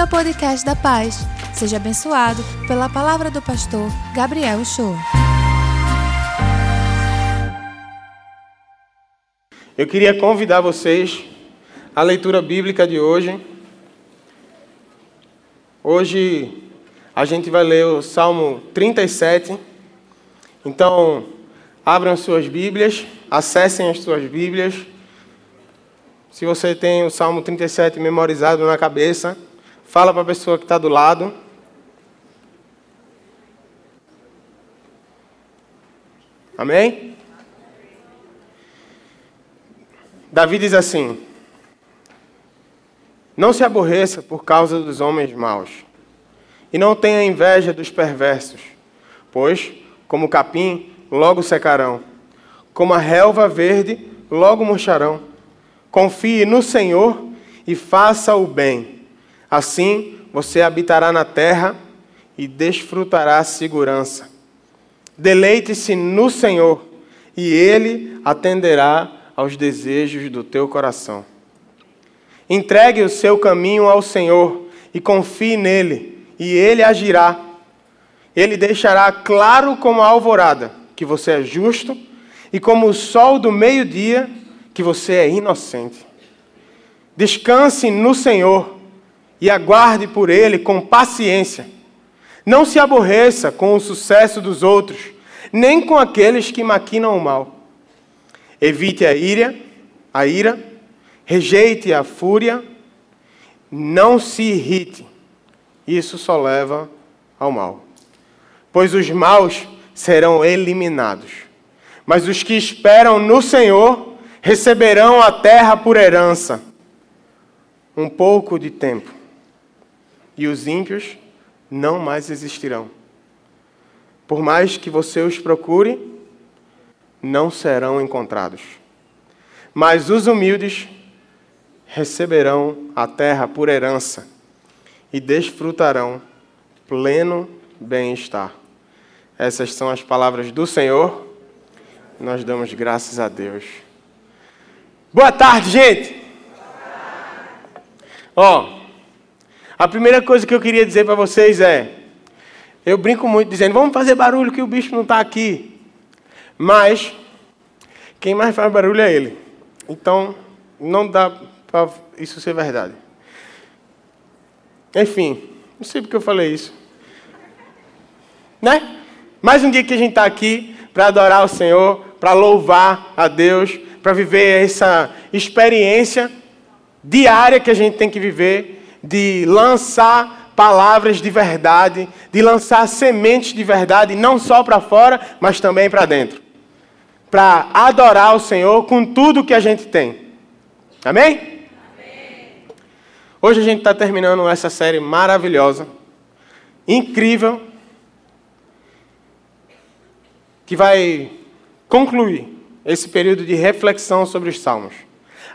Bem-vindo ao podcast da Paz. Seja abençoado pela palavra do pastor Gabriel Show. Eu queria convidar vocês à leitura bíblica de hoje. Hoje a gente vai ler o Salmo 37. Então, abram suas Bíblias, acessem as suas Bíblias. Se você tem o Salmo 37 memorizado na cabeça, fala para a pessoa que está do lado. Amém? Davi diz assim: Não se aborreça por causa dos homens maus, e não tenha inveja dos perversos, pois, como o capim, logo secarão, como a relva verde, logo murcharão. Confie no Senhor e faça o bem. Assim você habitará na terra e desfrutará segurança. Deleite-se no Senhor e Ele atenderá aos desejos do teu coração. Entregue o seu caminho ao Senhor e confie nele, e Ele agirá. Ele deixará claro como a alvorada que você é justo e como o sol do meio-dia que você é inocente. Descanse no Senhor e aguarde por Ele com paciência. Não se aborreça com o sucesso dos outros, nem com aqueles que maquinam o mal. Evite a ira, a ira, rejeite a fúria, não se irrite. Isso só leva ao mal. Pois os maus serão eliminados. Mas os que esperam no Senhor receberão a terra por herança um pouco de tempo, e os ímpios não mais existirão. Por mais que você os procure, não serão encontrados. Mas os humildes receberão a terra por herança e desfrutarão pleno bem-estar. Essas são as palavras do Senhor. Nós damos graças a Deus. Boa tarde, gente. Ó, a primeira coisa que eu queria dizer para vocês é: eu brinco muito dizendo, vamos fazer barulho que o bicho não está aqui. Mas quem mais faz barulho é ele. Então, não dá para isso ser verdade. Enfim, não sei porque eu falei isso. Né? Mais um dia que a gente está aqui para adorar o Senhor, para louvar a Deus para viver essa experiência diária que a gente tem que viver de lançar palavras de verdade, de lançar sementes de verdade, não só para fora, mas também para dentro. Para adorar o Senhor com tudo que a gente tem. Amém? Amém. Hoje a gente está terminando essa série maravilhosa, incrível, que vai concluir esse período de reflexão sobre os salmos.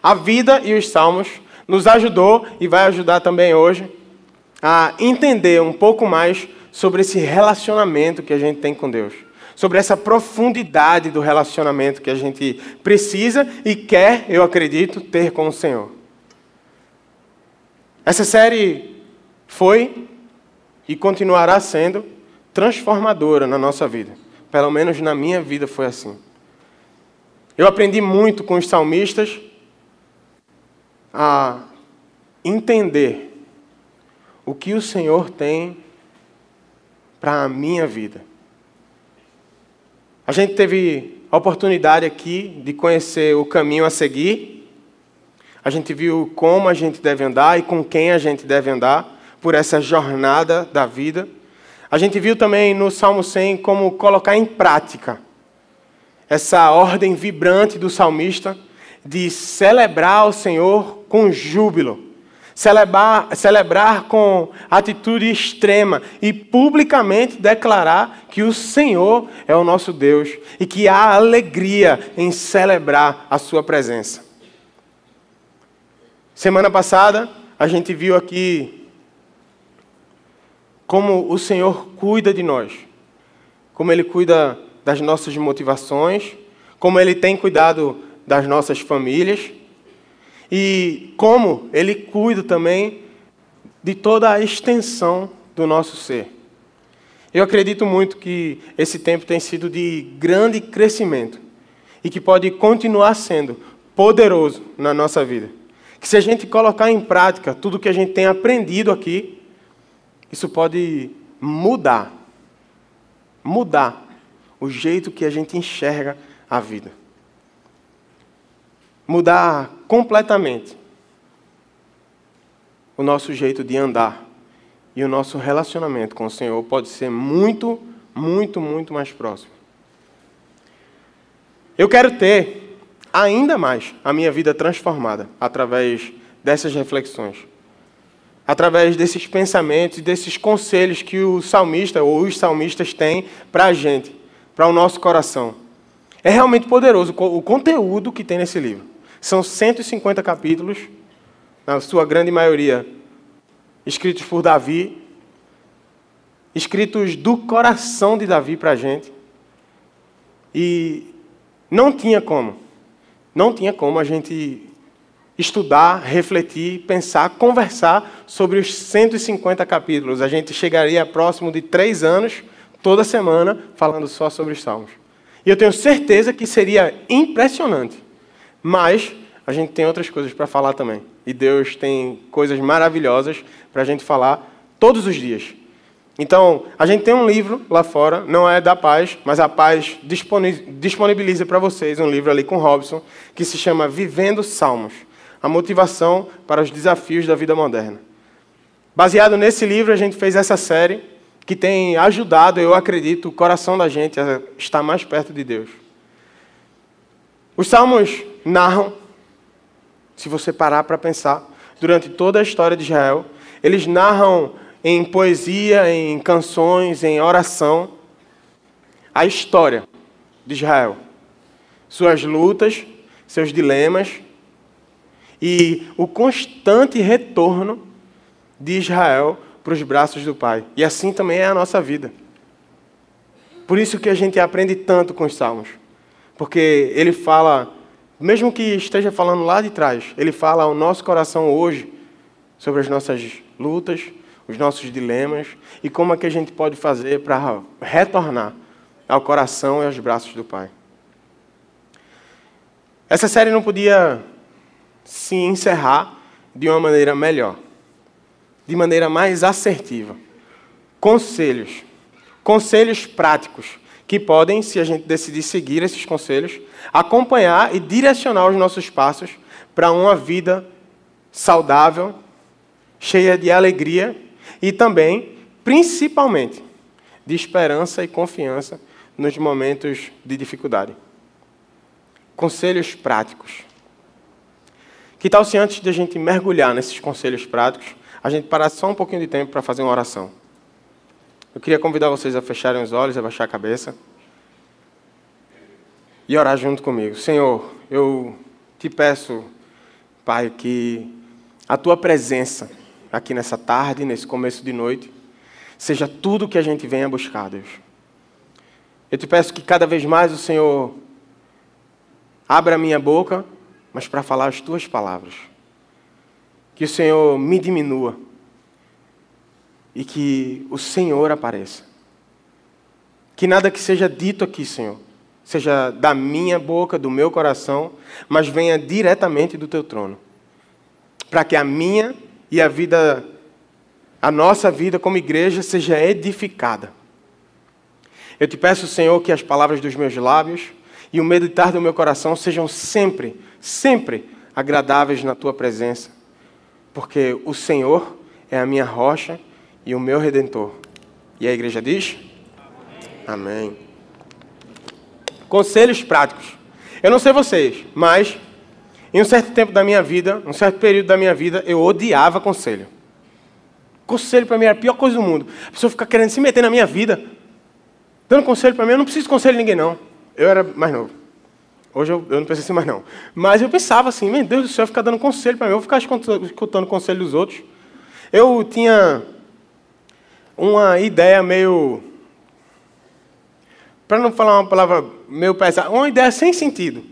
A vida e os salmos nos ajudou e vai ajudar também hoje a entender um pouco mais sobre esse relacionamento que a gente tem com Deus, sobre essa profundidade do relacionamento que a gente precisa e quer, eu acredito, ter com o Senhor. Essa série foi e continuará sendo transformadora na nossa vida. Pelo menos na minha vida foi assim. Eu aprendi muito com os salmistas a entender o que o Senhor tem para a minha vida. A gente teve a oportunidade aqui de conhecer o caminho a seguir. A gente viu como a gente deve andar e com quem a gente deve andar por essa jornada da vida. A gente viu também no Salmo 100 como colocar em prática essa ordem vibrante do salmista de celebrar o Senhor com júbilo, celebrar, celebrar com atitude extrema e publicamente declarar que o Senhor é o nosso Deus e que há alegria em celebrar a Sua presença. Semana passada, a gente viu aqui como o Senhor cuida de nós, como Ele cuida das nossas motivações, como Ele tem cuidado das nossas famílias e como Ele cuida também de toda a extensão do nosso ser. Eu acredito muito que esse tempo tem sido de grande crescimento e que pode continuar sendo poderoso na nossa vida. Que se a gente colocar em prática tudo que a gente tem aprendido aqui, isso pode mudar mudar o jeito que a gente enxerga a vida. Mudar completamente o nosso jeito de andar e o nosso relacionamento com o Senhor pode ser muito, muito, muito mais próximo. Eu quero ter ainda mais a minha vida transformada através dessas reflexões, através desses pensamentos e desses conselhos que o salmista ou os salmistas têm para a gente, para o nosso coração. É realmente poderoso o conteúdo que tem nesse livro. São 150 capítulos, na sua grande maioria escritos por Davi, escritos do coração de Davi para a gente. E não tinha como, não tinha como a gente estudar, refletir, pensar, conversar sobre os 150 capítulos. A gente chegaria próximo de três anos, toda semana, falando só sobre os Salmos. E eu tenho certeza que seria impressionante. Mas a gente tem outras coisas para falar também. E Deus tem coisas maravilhosas para a gente falar todos os dias. Então, a gente tem um livro lá fora, não é da Paz, mas a Paz disponibiliza para vocês um livro ali com Robson, que se chama Vivendo Salmos a motivação para os desafios da vida moderna. Baseado nesse livro, a gente fez essa série que tem ajudado, eu acredito, o coração da gente a estar mais perto de Deus. Os salmos narram, se você parar para pensar, durante toda a história de Israel, eles narram em poesia, em canções, em oração, a história de Israel, suas lutas, seus dilemas, e o constante retorno de Israel para os braços do Pai. E assim também é a nossa vida. Por isso que a gente aprende tanto com os Salmos. Porque ele fala, mesmo que esteja falando lá de trás, ele fala ao nosso coração hoje sobre as nossas lutas, os nossos dilemas e como é que a gente pode fazer para retornar ao coração e aos braços do Pai. Essa série não podia se encerrar de uma maneira melhor, de maneira mais assertiva. Conselhos. Conselhos práticos que podem, se a gente decidir seguir esses conselhos, acompanhar e direcionar os nossos passos para uma vida saudável, cheia de alegria e também, principalmente, de esperança e confiança nos momentos de dificuldade. Conselhos práticos. Que tal se antes de a gente mergulhar nesses conselhos práticos, a gente parasse só um pouquinho de tempo para fazer uma oração? Eu queria convidar vocês a fecharem os olhos, a baixar a cabeça e orar junto comigo. Senhor, eu te peço, Pai, que a tua presença aqui nessa tarde, nesse começo de noite, seja tudo que a gente venha buscar, Deus. Eu te peço que cada vez mais o Senhor abra a minha boca mas para falar as tuas palavras. Que o Senhor me diminua e que o Senhor apareça. Que nada que seja dito aqui, Senhor, seja da minha boca, do meu coração, mas venha diretamente do teu trono. Para que a minha e a vida, a nossa vida como igreja seja edificada. Eu te peço, Senhor, que as palavras dos meus lábios e o meditar do meu coração sejam sempre sempre agradáveis na tua presença, porque o Senhor é a minha rocha e o meu redentor. E a igreja diz? Amém. Amém. Conselhos práticos. Eu não sei vocês, mas em um certo tempo da minha vida, um certo período da minha vida, eu odiava conselho. Conselho para mim era a pior coisa do mundo. A pessoa fica querendo se meter na minha vida, dando conselho para mim. Eu não preciso de conselho de ninguém, não. Eu era mais novo. Hoje eu, eu não penso assim mais não. Mas eu pensava assim, meu Deus do céu, ficar dando conselho para mim, eu vou ficar escutando conselho dos outros. Eu tinha uma ideia meio. Para não falar uma palavra meio pesada, uma ideia sem sentido.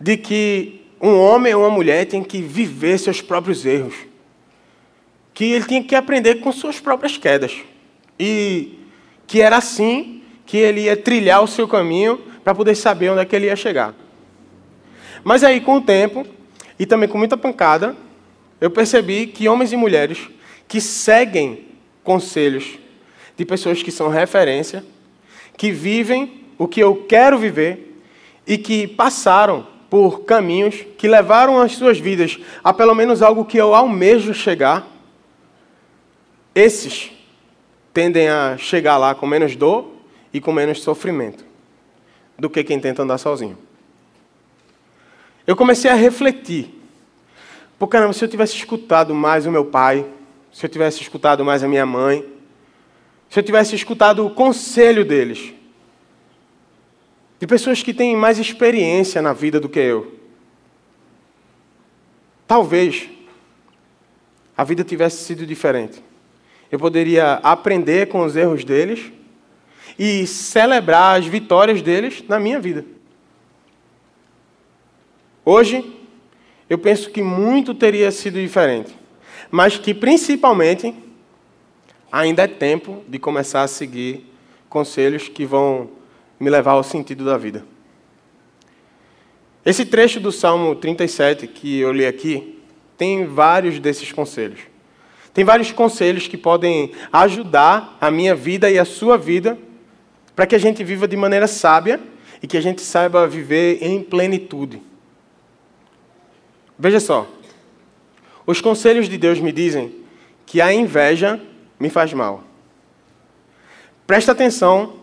De que um homem ou uma mulher tem que viver seus próprios erros. que ele tinha que aprender com suas próprias quedas. E que era assim que ele ia trilhar o seu caminho para poder saber onde é que ele ia chegar. Mas aí, com o tempo, e também com muita pancada, eu percebi que homens e mulheres que seguem conselhos de pessoas que são referência, que vivem o que eu quero viver e que passaram por caminhos que levaram as suas vidas a pelo menos algo que eu almejo chegar, esses tendem a chegar lá com menos dor e com menos sofrimento do que quem tenta andar sozinho. Eu comecei a refletir. Pô, caramba, se eu tivesse escutado mais o meu pai, se eu tivesse escutado mais a minha mãe, se eu tivesse escutado o conselho deles, de pessoas que têm mais experiência na vida do que eu, talvez a vida tivesse sido diferente. Eu poderia aprender com os erros deles e celebrar as vitórias deles na minha vida. Hoje, eu penso que muito teria sido diferente, mas que principalmente ainda é tempo de começar a seguir conselhos que vão me levar ao sentido da vida. Esse trecho do Salmo 37 que eu li aqui tem vários desses conselhos. Tem vários conselhos que podem ajudar a minha vida e a sua vida para que a gente viva de maneira sábia e que a gente saiba viver em plenitude. Veja só. Os conselhos de Deus me dizem que a inveja me faz mal. Presta atenção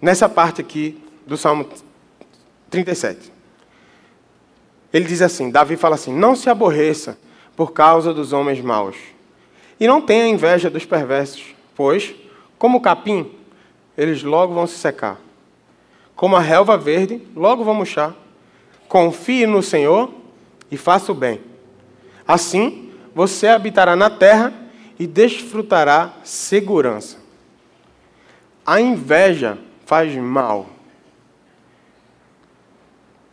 nessa parte aqui do Salmo 37. Ele diz assim: Davi fala assim: Não se aborreça por causa dos homens maus. E não tenha inveja dos perversos, pois, como o capim, eles logo vão se secar. Como a relva verde, logo vão murchar. Confie no Senhor e faça o bem. Assim, você habitará na terra e desfrutará segurança. A inveja faz mal.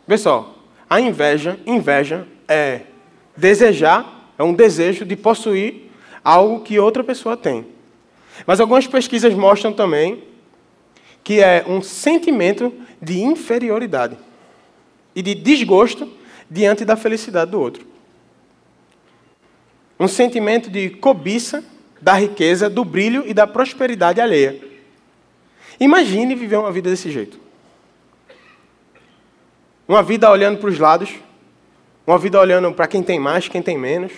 Pessoal, a inveja, inveja é desejar é um desejo de possuir algo que outra pessoa tem. Mas algumas pesquisas mostram também que é um sentimento de inferioridade e de desgosto diante da felicidade do outro. Um sentimento de cobiça da riqueza, do brilho e da prosperidade alheia. Imagine viver uma vida desse jeito. Uma vida olhando para os lados, uma vida olhando para quem tem mais, quem tem menos,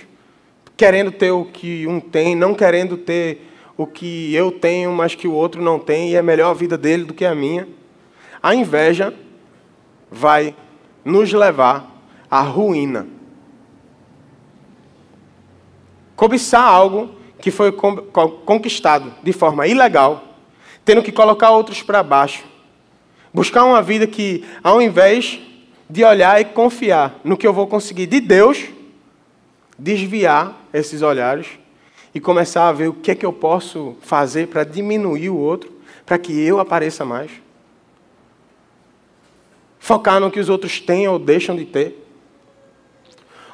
querendo ter o que um tem, não querendo ter o que eu tenho, mas que o outro não tem, e é melhor a vida dele do que a minha. A inveja vai nos levar à ruína. Cobiçar algo que foi conquistado de forma ilegal, tendo que colocar outros para baixo. Buscar uma vida que, ao invés de olhar e confiar no que eu vou conseguir de Deus, desviar esses olhares e começar a ver o que é que eu posso fazer para diminuir o outro, para que eu apareça mais. Focar no que os outros têm ou deixam de ter.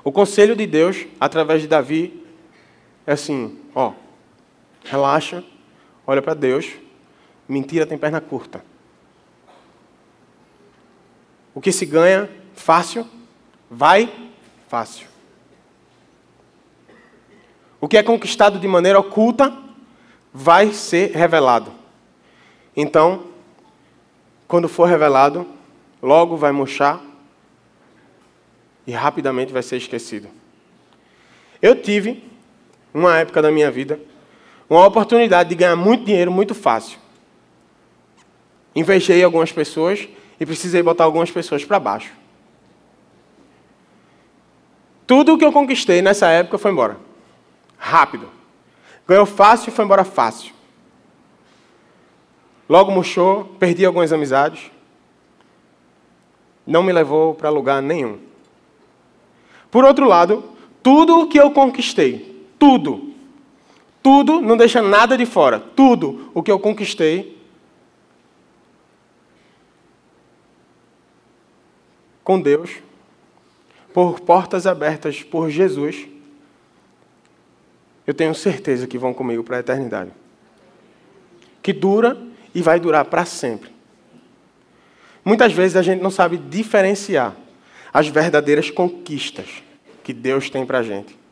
O conselho de Deus, através de Davi, é assim: ó, relaxa, olha para Deus, mentira tem perna curta. O que se ganha fácil, vai fácil. O que é conquistado de maneira oculta vai ser revelado. Então, quando for revelado, logo vai murchar e rapidamente vai ser esquecido. Eu tive, uma época da minha vida, uma oportunidade de ganhar muito dinheiro muito fácil. Invejei algumas pessoas e precisei botar algumas pessoas para baixo. Tudo o que eu conquistei nessa época foi embora. Rápido. Ganhou fácil e foi embora fácil. Logo murchou, perdi algumas amizades. Não me levou para lugar nenhum. Por outro lado, tudo o que eu conquistei, tudo, tudo, não deixa nada de fora, tudo o que eu conquistei com Deus, por portas abertas por Jesus, eu tenho certeza que vão comigo para a eternidade. Que dura e vai durar para sempre. Muitas vezes a gente não sabe diferenciar as verdadeiras conquistas que Deus tem para a gente.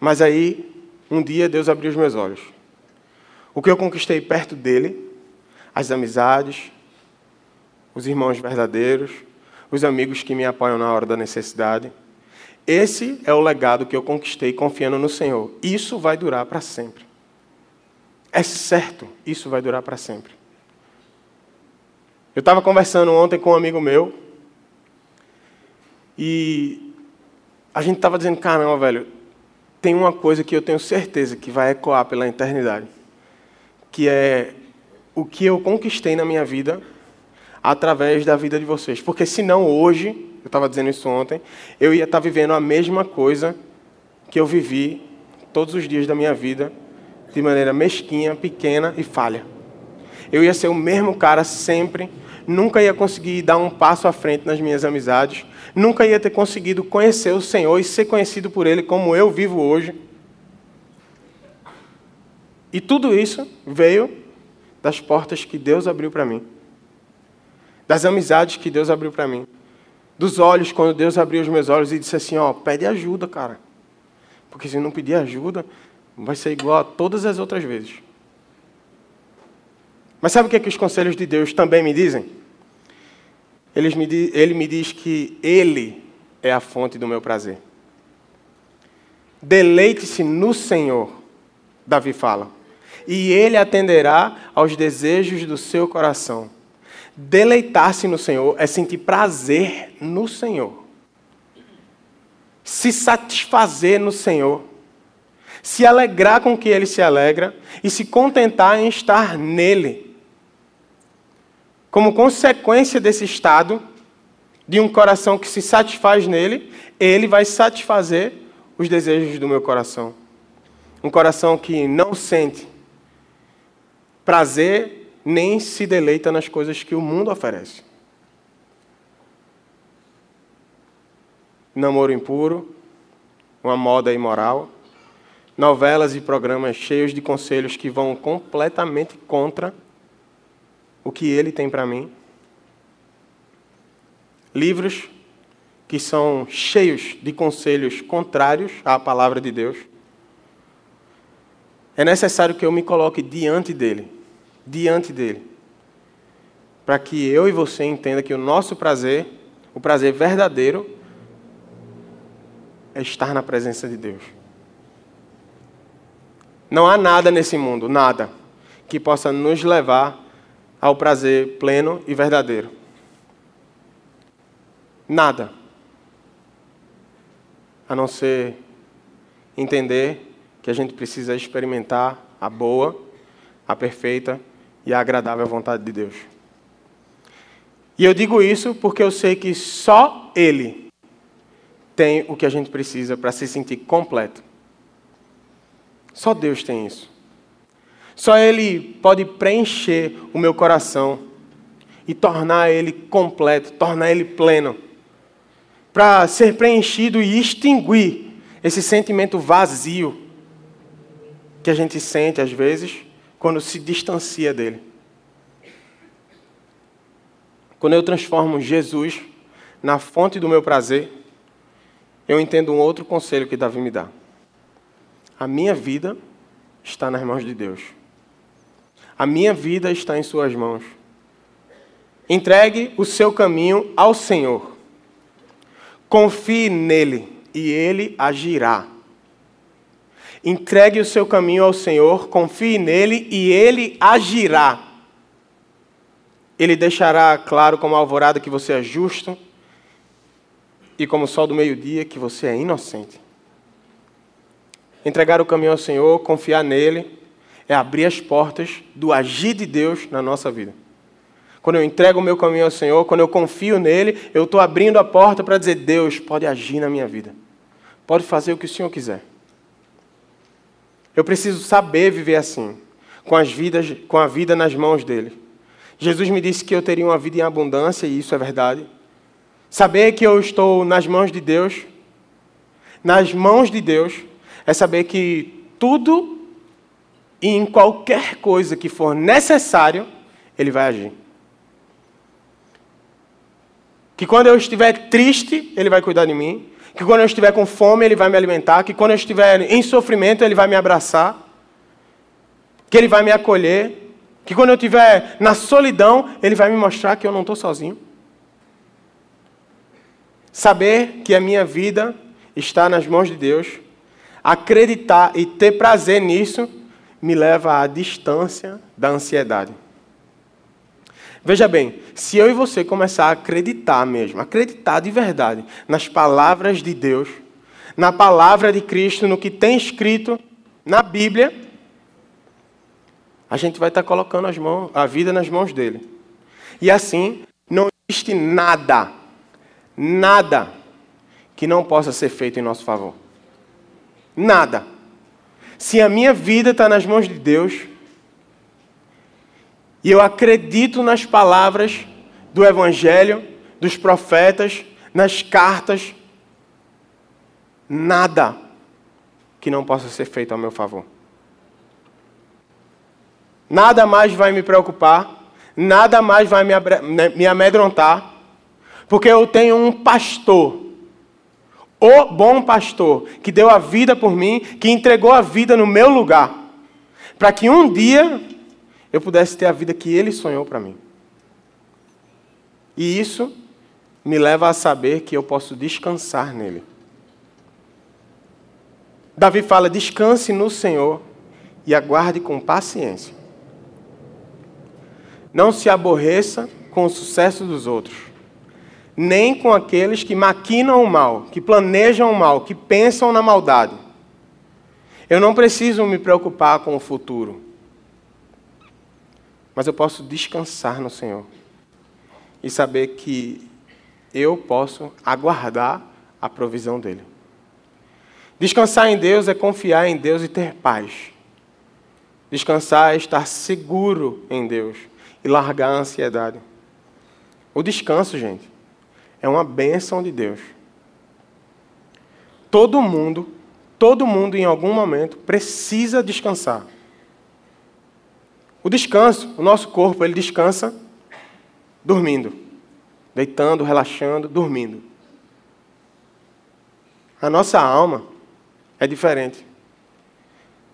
Mas aí, um dia Deus abriu os meus olhos. O que eu conquistei perto dele, as amizades, os irmãos verdadeiros, os amigos que me apoiam na hora da necessidade. Esse é o legado que eu conquistei confiando no Senhor. Isso vai durar para sempre. É certo, isso vai durar para sempre. Eu estava conversando ontem com um amigo meu e a gente estava dizendo: caramba, velho, tem uma coisa que eu tenho certeza que vai ecoar pela eternidade, que é o que eu conquistei na minha vida através da vida de vocês. Porque senão hoje, eu estava dizendo isso ontem, eu ia estar tá vivendo a mesma coisa que eu vivi todos os dias da minha vida, de maneira mesquinha, pequena e falha. Eu ia ser o mesmo cara sempre, nunca ia conseguir dar um passo à frente nas minhas amizades, nunca ia ter conseguido conhecer o Senhor e ser conhecido por Ele como eu vivo hoje. E tudo isso veio das portas que Deus abriu para mim, das amizades que Deus abriu para mim, dos olhos, quando Deus abriu os meus olhos e disse assim: Ó, pede ajuda, cara. Porque se não pedir ajuda, vai ser igual a todas as outras vezes. Mas sabe o que, é que os conselhos de Deus também me dizem? Me, ele me diz que Ele é a fonte do meu prazer. Deleite-se no Senhor, Davi fala, e Ele atenderá aos desejos do seu coração. Deleitar-se no Senhor é sentir prazer no Senhor, se satisfazer no Senhor, se alegrar com que Ele se alegra e se contentar em estar nele. Como consequência desse estado, de um coração que se satisfaz nele, ele vai satisfazer os desejos do meu coração. Um coração que não sente prazer nem se deleita nas coisas que o mundo oferece. Namoro impuro, uma moda imoral, novelas e programas cheios de conselhos que vão completamente contra o que ele tem para mim. Livros que são cheios de conselhos contrários à palavra de Deus. É necessário que eu me coloque diante dele, diante dele, para que eu e você entenda que o nosso prazer, o prazer verdadeiro, é estar na presença de Deus. Não há nada nesse mundo, nada, que possa nos levar ao prazer pleno e verdadeiro. Nada. A não ser entender que a gente precisa experimentar a boa, a perfeita e a agradável vontade de Deus. E eu digo isso porque eu sei que só Ele tem o que a gente precisa para se sentir completo. Só Deus tem isso. Só Ele pode preencher o meu coração e tornar ele completo, tornar ele pleno. Para ser preenchido e extinguir esse sentimento vazio que a gente sente às vezes quando se distancia dele. Quando eu transformo Jesus na fonte do meu prazer, eu entendo um outro conselho que Davi me dá. A minha vida está nas mãos de Deus. A minha vida está em Suas mãos. Entregue o seu caminho ao Senhor. Confie nele e ele agirá. Entregue o seu caminho ao Senhor, confie nele e ele agirá. Ele deixará claro como alvorada que você é justo e como o sol do meio-dia que você é inocente. Entregar o caminho ao Senhor, confiar nele é abrir as portas do agir de Deus na nossa vida. Quando eu entrego o meu caminho ao Senhor, quando eu confio nele, eu estou abrindo a porta para dizer: Deus pode agir na minha vida, pode fazer o que o Senhor quiser. Eu preciso saber viver assim, com, as vidas, com a vida nas mãos dele. Jesus me disse que eu teria uma vida em abundância, e isso é verdade. Saber que eu estou nas mãos de Deus, nas mãos de Deus, é saber que tudo e em qualquer coisa que for necessário, Ele vai agir. Que quando eu estiver triste, Ele vai cuidar de mim. Que quando eu estiver com fome, Ele vai me alimentar. Que quando eu estiver em sofrimento, Ele vai me abraçar. Que Ele vai me acolher. Que quando eu estiver na solidão, Ele vai me mostrar que eu não estou sozinho. Saber que a minha vida está nas mãos de Deus, acreditar e ter prazer nisso, me leva à distância da ansiedade. Veja bem, se eu e você começar a acreditar mesmo, acreditar de verdade nas palavras de Deus, na palavra de Cristo, no que tem escrito na Bíblia, a gente vai estar colocando mãos, a vida nas mãos dele. E assim, não existe nada, nada que não possa ser feito em nosso favor. Nada. Se a minha vida está nas mãos de Deus, e eu acredito nas palavras do Evangelho, dos profetas, nas cartas, nada que não possa ser feito ao meu favor. Nada mais vai me preocupar, nada mais vai me amedrontar, porque eu tenho um pastor, o bom pastor, que deu a vida por mim, que entregou a vida no meu lugar, para que um dia eu pudesse ter a vida que Ele sonhou para mim. E isso me leva a saber que eu posso descansar nele. Davi fala: descanse no Senhor e aguarde com paciência. Não se aborreça com o sucesso dos outros, nem com aqueles que maquinam o mal, que planejam o mal, que pensam na maldade. Eu não preciso me preocupar com o futuro mas eu posso descansar no Senhor e saber que eu posso aguardar a provisão dele. Descansar em Deus é confiar em Deus e ter paz. Descansar é estar seguro em Deus e largar a ansiedade. O descanso, gente, é uma bênção de Deus. Todo mundo, todo mundo em algum momento precisa descansar. O descanso, o nosso corpo, ele descansa dormindo, deitando, relaxando, dormindo. A nossa alma é diferente.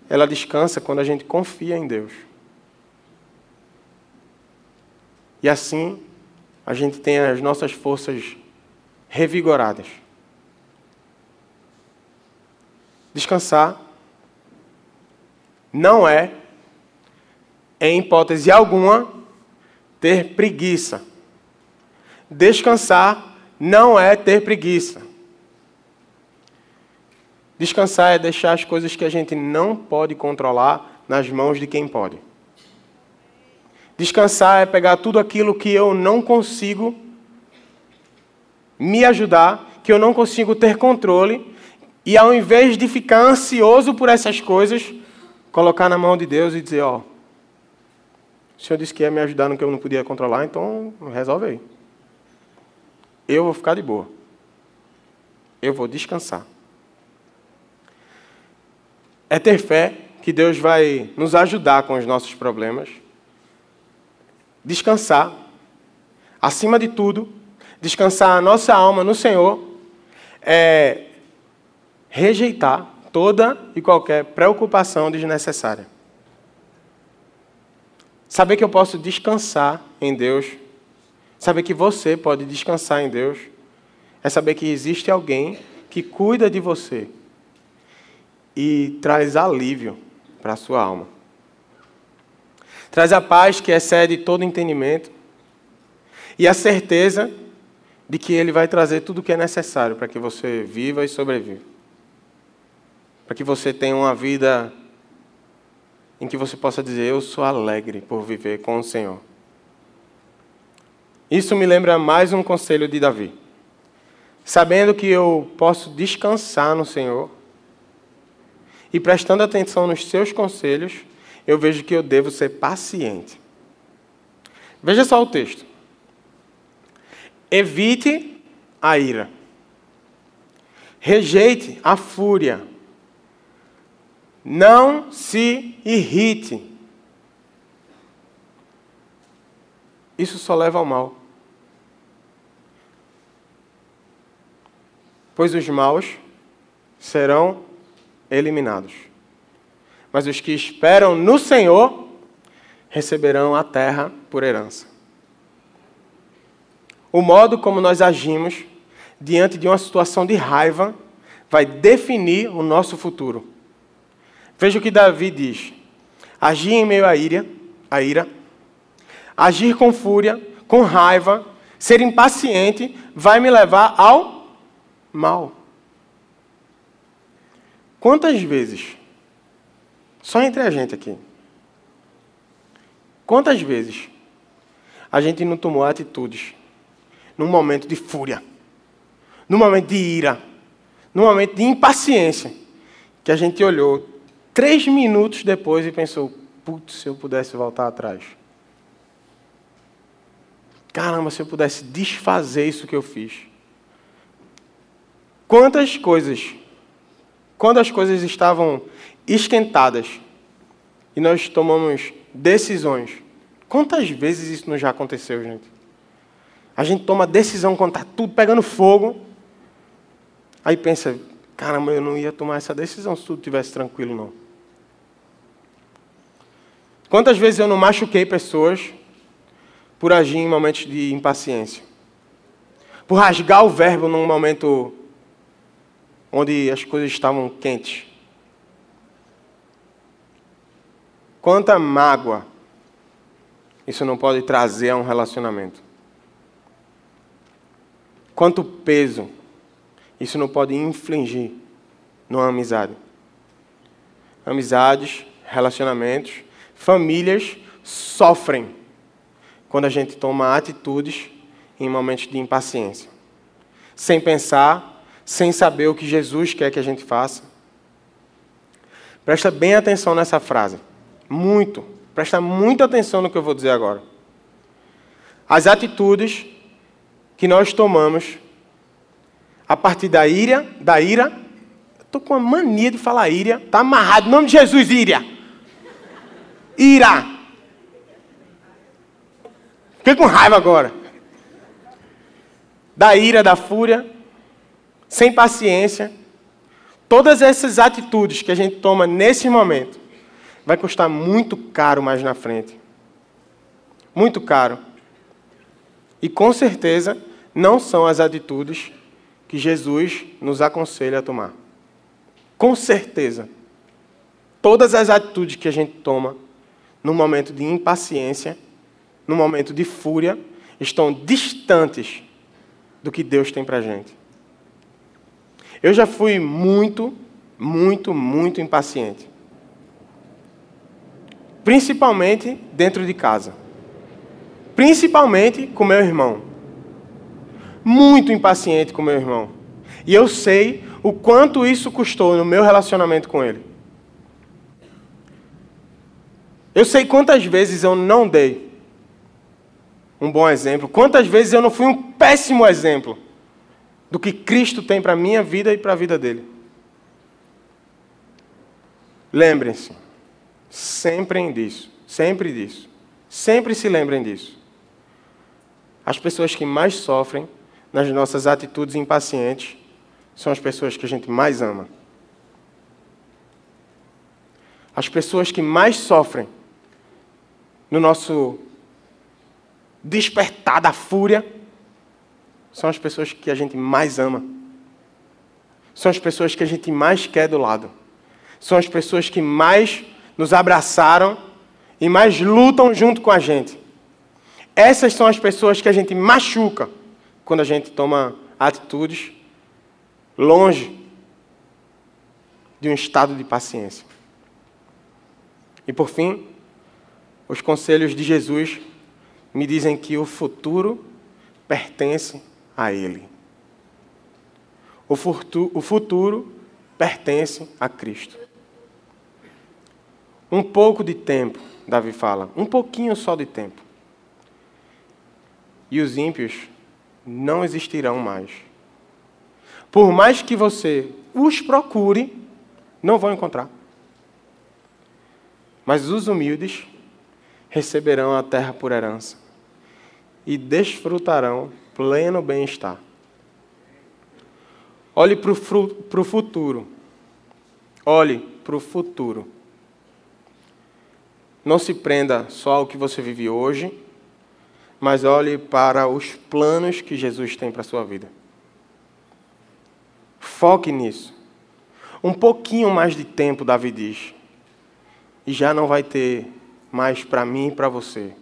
Ela descansa quando a gente confia em Deus. E assim, a gente tem as nossas forças revigoradas. Descansar não é em hipótese alguma, ter preguiça. Descansar não é ter preguiça. Descansar é deixar as coisas que a gente não pode controlar nas mãos de quem pode. Descansar é pegar tudo aquilo que eu não consigo me ajudar, que eu não consigo ter controle, e ao invés de ficar ansioso por essas coisas, colocar na mão de Deus e dizer: Ó, o Senhor disse que ia me ajudar no que eu não podia controlar, então resolve aí. Eu vou ficar de boa. Eu vou descansar. É ter fé que Deus vai nos ajudar com os nossos problemas. Descansar. Acima de tudo, descansar a nossa alma no Senhor é rejeitar toda e qualquer preocupação desnecessária. Saber que eu posso descansar em Deus, saber que você pode descansar em Deus, é saber que existe alguém que cuida de você e traz alívio para a sua alma. Traz a paz que excede todo entendimento e a certeza de que Ele vai trazer tudo o que é necessário para que você viva e sobreviva. Para que você tenha uma vida em que você possa dizer: Eu sou alegre por viver com o Senhor. Isso me lembra mais um conselho de Davi. Sabendo que eu posso descansar no Senhor e prestando atenção nos seus conselhos, eu vejo que eu devo ser paciente. Veja só o texto. Evite a ira. Rejeite a fúria. Não se irrite. Isso só leva ao mal. Pois os maus serão eliminados. Mas os que esperam no Senhor receberão a terra por herança. O modo como nós agimos diante de uma situação de raiva vai definir o nosso futuro. Veja o que Davi diz: agir em meio à ira, à ira, agir com fúria, com raiva, ser impaciente, vai me levar ao mal. Quantas vezes, só entre a gente aqui, quantas vezes a gente não tomou atitudes num momento de fúria, num momento de ira, num momento de impaciência, que a gente olhou três minutos depois e pensou: putz, se eu pudesse voltar atrás. Caramba, se eu pudesse desfazer isso que eu fiz. Quantas coisas, quando as coisas estavam esquentadas e nós tomamos decisões, quantas vezes isso não já aconteceu, gente? A gente toma decisão quando está tudo pegando fogo, aí pensa, caramba, eu não ia tomar essa decisão se tudo estivesse tranquilo, não. Quantas vezes eu não machuquei pessoas por agir em momentos de impaciência. Por rasgar o verbo num momento onde as coisas estavam quentes. Quanta mágoa isso não pode trazer a um relacionamento. Quanto peso isso não pode infligir numa amizade. Amizades, relacionamentos, famílias sofrem quando a gente toma atitudes em momentos de impaciência, sem pensar, sem saber o que Jesus quer que a gente faça. Presta bem atenção nessa frase. Muito. Presta muita atenção no que eu vou dizer agora. As atitudes que nós tomamos a partir da ira, da ira, estou com a mania de falar ira, está amarrado, em nome de Jesus, ira. Ira. Fiquei com raiva agora. Da ira, da fúria, sem paciência. Todas essas atitudes que a gente toma nesse momento vai custar muito caro mais na frente. Muito caro. E com certeza não são as atitudes que Jesus nos aconselha a tomar. Com certeza. Todas as atitudes que a gente toma no momento de impaciência no momento de fúria, estão distantes do que Deus tem para a gente. Eu já fui muito, muito, muito impaciente. Principalmente dentro de casa. Principalmente com meu irmão. Muito impaciente com meu irmão. E eu sei o quanto isso custou no meu relacionamento com ele. Eu sei quantas vezes eu não dei um bom exemplo. Quantas vezes eu não fui um péssimo exemplo do que Cristo tem para a minha vida e para a vida dele? Lembrem-se, sempre disso, sempre disso. Sempre se lembrem disso. As pessoas que mais sofrem nas nossas atitudes impacientes são as pessoas que a gente mais ama. As pessoas que mais sofrem no nosso despertar da fúria, são as pessoas que a gente mais ama. São as pessoas que a gente mais quer do lado. São as pessoas que mais nos abraçaram e mais lutam junto com a gente. Essas são as pessoas que a gente machuca quando a gente toma atitudes longe de um estado de paciência. E por fim, os conselhos de Jesus me dizem que o futuro pertence a Ele. O futuro, pertence a Cristo. Um pouco de tempo, Davi fala, um pouquinho só de tempo. E os ímpios não existirão mais. Por mais que você os procure, não vão encontrar. Mas os humildes receberão a terra por herança e desfrutarão pleno bem-estar. Olhe para o futuro. Olhe para o futuro. Não se prenda só ao que você vive hoje, mas olhe para os planos que Jesus tem para a sua vida. Foque nisso. Um pouquinho mais de tempo, Davi diz, e já não vai ter mais para mim e para você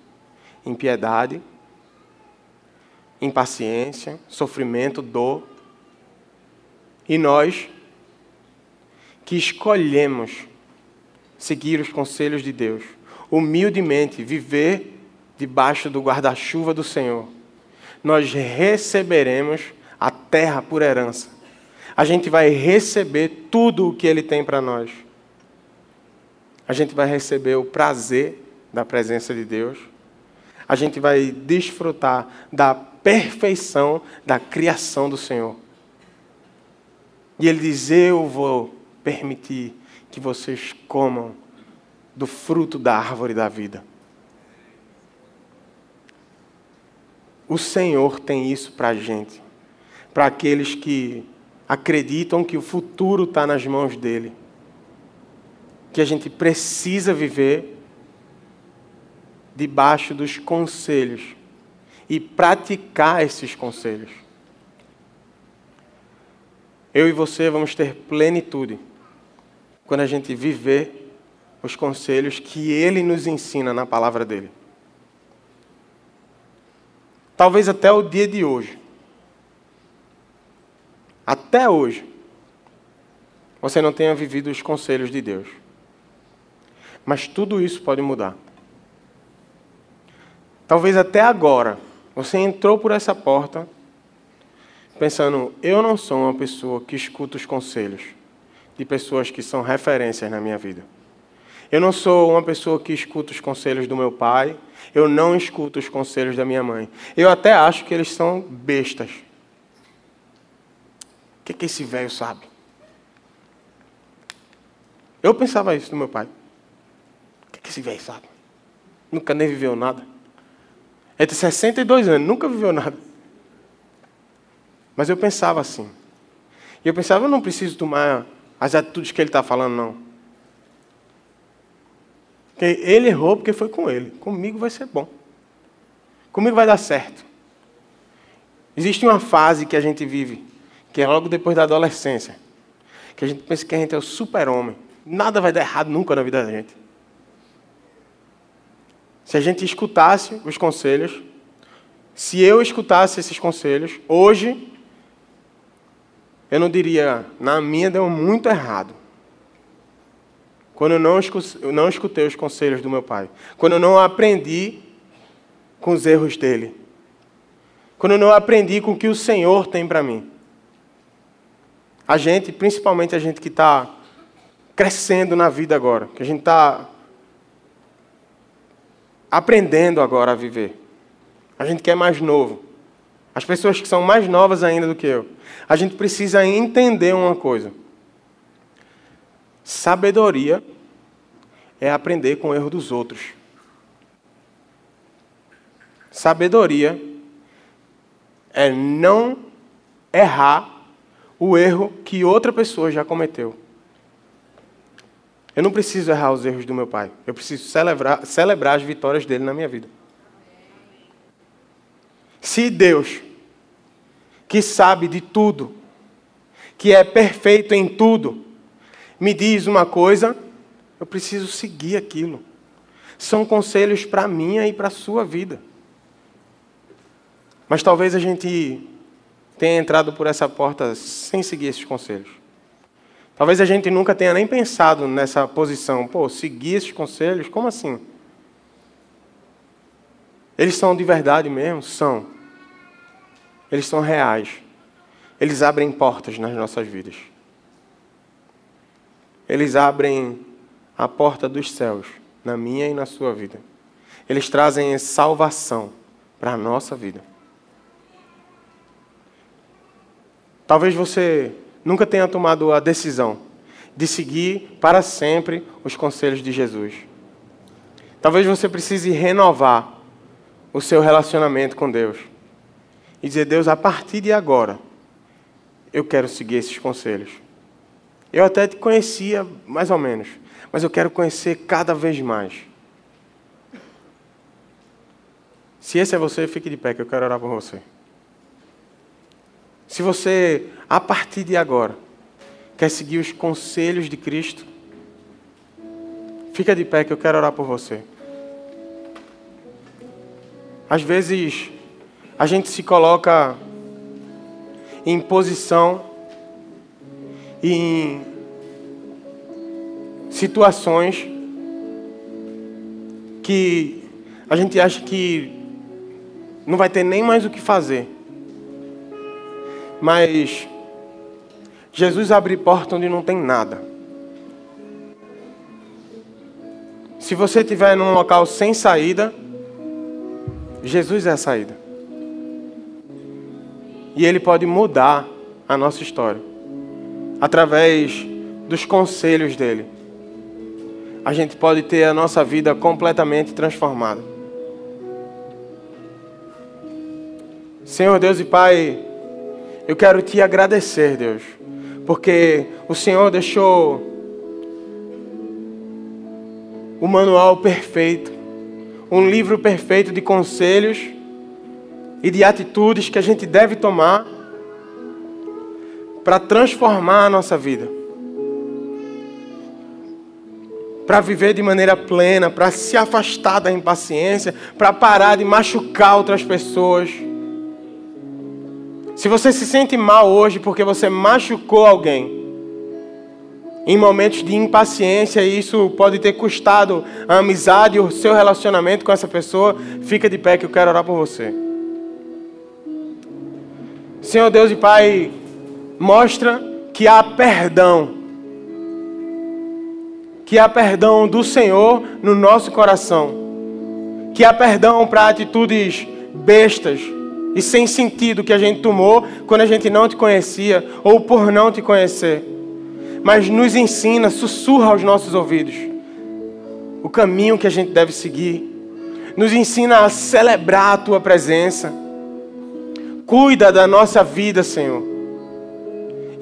impiedade, impaciência, sofrimento, dor. E nós que escolhemos seguir os conselhos de Deus, humildemente viver debaixo do guarda-chuva do Senhor, nós receberemos a terra por herança. A gente vai receber tudo o que Ele tem para nós. A gente vai receber o prazer da presença de Deus. A gente vai desfrutar da perfeição da criação do Senhor. E Ele diz: Eu vou permitir que vocês comam do fruto da árvore da vida. O Senhor tem isso para a gente, para aqueles que acreditam que o futuro está nas mãos dele, que a gente precisa viver debaixo dos conselhos e praticar esses conselhos. Eu e você vamos ter plenitude quando a gente viver os conselhos que ele nos ensina na palavra dele. Talvez até o dia de hoje. Até hoje. Você não tenha vivido os conselhos de Deus. Mas tudo isso pode mudar. Talvez até agora você entrou por essa porta pensando: eu não sou uma pessoa que escuta os conselhos de pessoas que são referências na minha vida. Eu não sou uma pessoa que escuta os conselhos do meu pai, eu não escuto os conselhos da minha mãe. Eu até acho que eles são bestas. O que, que esse velho sabe? Eu pensava isso do meu pai. O que, que esse velho sabe? Nunca nem viveu nada. Tem 62 anos, nunca viveu nada. Mas eu pensava assim. E eu pensava, eu não preciso tomar as atitudes que ele está falando, não. Porque ele errou porque foi com ele. Comigo vai ser bom. Comigo vai dar certo. Existe uma fase que a gente vive, que é logo depois da adolescência, que a gente pensa que a gente é o super-homem. Nada vai dar errado nunca na vida da gente. Se a gente escutasse os conselhos, se eu escutasse esses conselhos, hoje, eu não diria, na minha deu muito errado. Quando eu não, escutei os conselhos do meu pai. Quando eu não aprendi com os erros dele. Quando eu não aprendi com o que o Senhor tem para mim. A gente, principalmente a gente que está crescendo na vida agora, que a gente está aprendendo agora a viver. A gente que é mais novo. As pessoas que são mais novas ainda do que eu. A gente precisa entender uma coisa. Sabedoria é aprender com o erro dos outros. Sabedoria é não errar o erro que outra pessoa já cometeu. Eu não preciso errar os erros do meu pai. Eu preciso celebrar, celebrar as vitórias dele na minha vida. Se Deus, que sabe de tudo, que é perfeito em tudo, me diz uma coisa, eu preciso seguir aquilo. São conselhos para a minha e para a sua vida. Mas talvez a gente tenha entrado por essa porta sem seguir esses conselhos. Talvez a gente nunca tenha nem pensado nessa posição. Pô, seguir esses conselhos? Como assim? Eles são de verdade mesmo? São. Eles são reais. Eles abrem portas nas nossas vidas. Eles abrem a porta dos céus na minha e na sua vida. Eles trazem salvação para a nossa vida. Talvez você nunca tenha tomado a decisão de seguir para sempre os conselhos de Jesus. Talvez você precise renovar o seu relacionamento com Deus. E dizer, Deus, a partir de agora, eu quero seguir esses conselhos. Eu até te conhecia mais ou menos, mas eu quero conhecer cada vez mais. Se esse é você, fique de pé, que eu quero orar por você. Se você, a partir de agora, quer seguir os conselhos de Cristo, fica de pé que eu quero orar por você. Às vezes, a gente se coloca em posição, em situações que a gente acha que não vai ter nem mais o que fazer. Mas Jesus abre porta onde não tem nada. Se você estiver num local sem saída, Jesus é a saída. E Ele pode mudar a nossa história através dos conselhos dele. A gente pode ter a nossa vida completamente transformada. Senhor Deus e Pai, eu quero te agradecer, Deus, porque o Senhor deixou o manual perfeito, um livro perfeito de conselhos e de atitudes que a gente deve tomar para transformar a nossa vida. Para viver de maneira plena, para se afastar da impaciência, para parar de machucar outras pessoas se você se sente mal hoje porque você machucou alguém, em momentos de impaciência, e isso pode ter custado a amizade, o seu relacionamento com essa pessoa, fica de pé que eu quero orar por você. Senhor Deus e Pai, mostra que há perdão. Que há perdão do Senhor no nosso coração. Que há perdão para atitudes bestas e sem sentido que a gente tomou quando a gente não te conhecia ou por não te conhecer. Mas nos ensina, sussurra aos nossos ouvidos o caminho que a gente deve seguir. Nos ensina a celebrar a tua presença. Cuida da nossa vida, Senhor.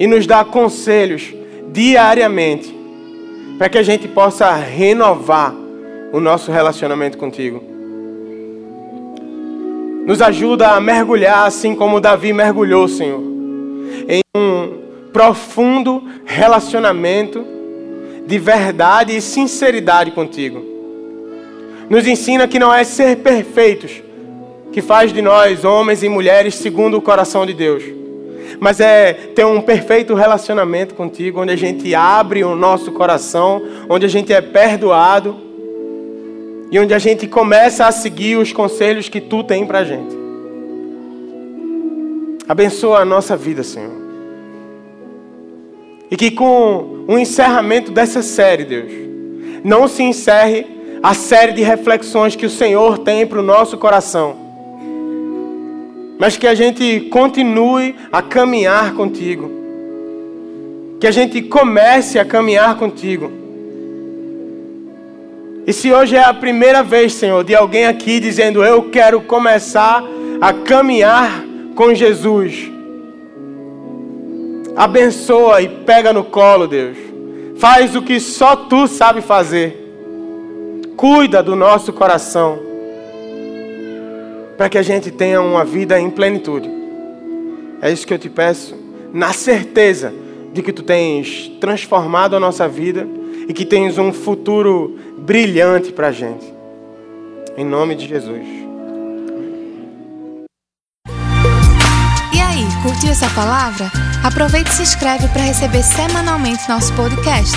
E nos dá conselhos diariamente para que a gente possa renovar o nosso relacionamento contigo. Nos ajuda a mergulhar assim como Davi mergulhou, Senhor, em um profundo relacionamento de verdade e sinceridade contigo. Nos ensina que não é ser perfeitos que faz de nós homens e mulheres segundo o coração de Deus, mas é ter um perfeito relacionamento contigo, onde a gente abre o nosso coração, onde a gente é perdoado e onde a gente começa a seguir os conselhos que tu tem para a gente. Abençoa a nossa vida, Senhor. E que com o encerramento dessa série, Deus, não se encerre a série de reflexões que o Senhor tem para o nosso coração, mas que a gente continue a caminhar contigo, que a gente comece a caminhar contigo e se hoje é a primeira vez, Senhor, de alguém aqui dizendo: Eu quero começar a caminhar com Jesus, abençoa e pega no colo, Deus. Faz o que só tu sabe fazer. Cuida do nosso coração, para que a gente tenha uma vida em plenitude. É isso que eu te peço, na certeza de que tu tens transformado a nossa vida e que tens um futuro brilhante para a gente. Em nome de Jesus. E aí, curtiu essa palavra? Aproveite e se inscreve para receber semanalmente nosso podcast.